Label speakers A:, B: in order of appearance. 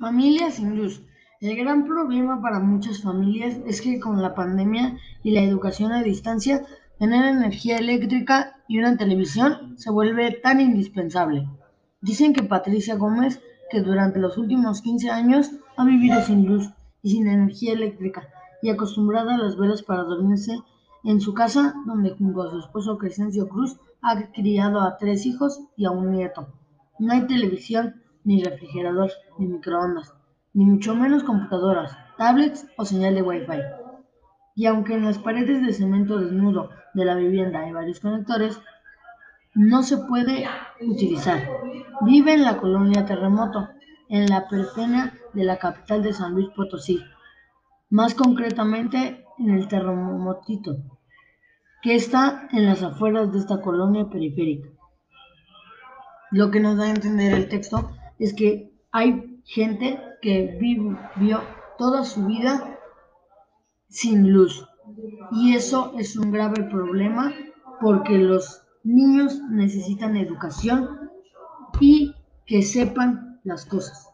A: Familias sin luz. El gran problema para muchas familias es que con la pandemia y la educación a distancia, tener energía eléctrica y una televisión se vuelve tan indispensable. Dicen que Patricia Gómez, que durante los últimos 15 años ha vivido sin luz y sin energía eléctrica y acostumbrada a las velas para dormirse en su casa, donde junto a su esposo Crescencio Cruz ha criado a tres hijos y a un nieto. No hay televisión, ni refrigerador, ni microondas, ni mucho menos computadoras, tablets o señal de Wi-Fi. Y aunque en las paredes de cemento desnudo de la vivienda hay varios conectores, no se puede utilizar. Vive en la colonia Terremoto, en la perpena de la capital de San Luis Potosí, más concretamente en el Terremotito, que está en las afueras de esta colonia periférica. Lo que nos da a entender el texto es que hay gente que vivió toda su vida sin luz. Y eso es un grave problema porque los niños necesitan educación y que sepan las cosas.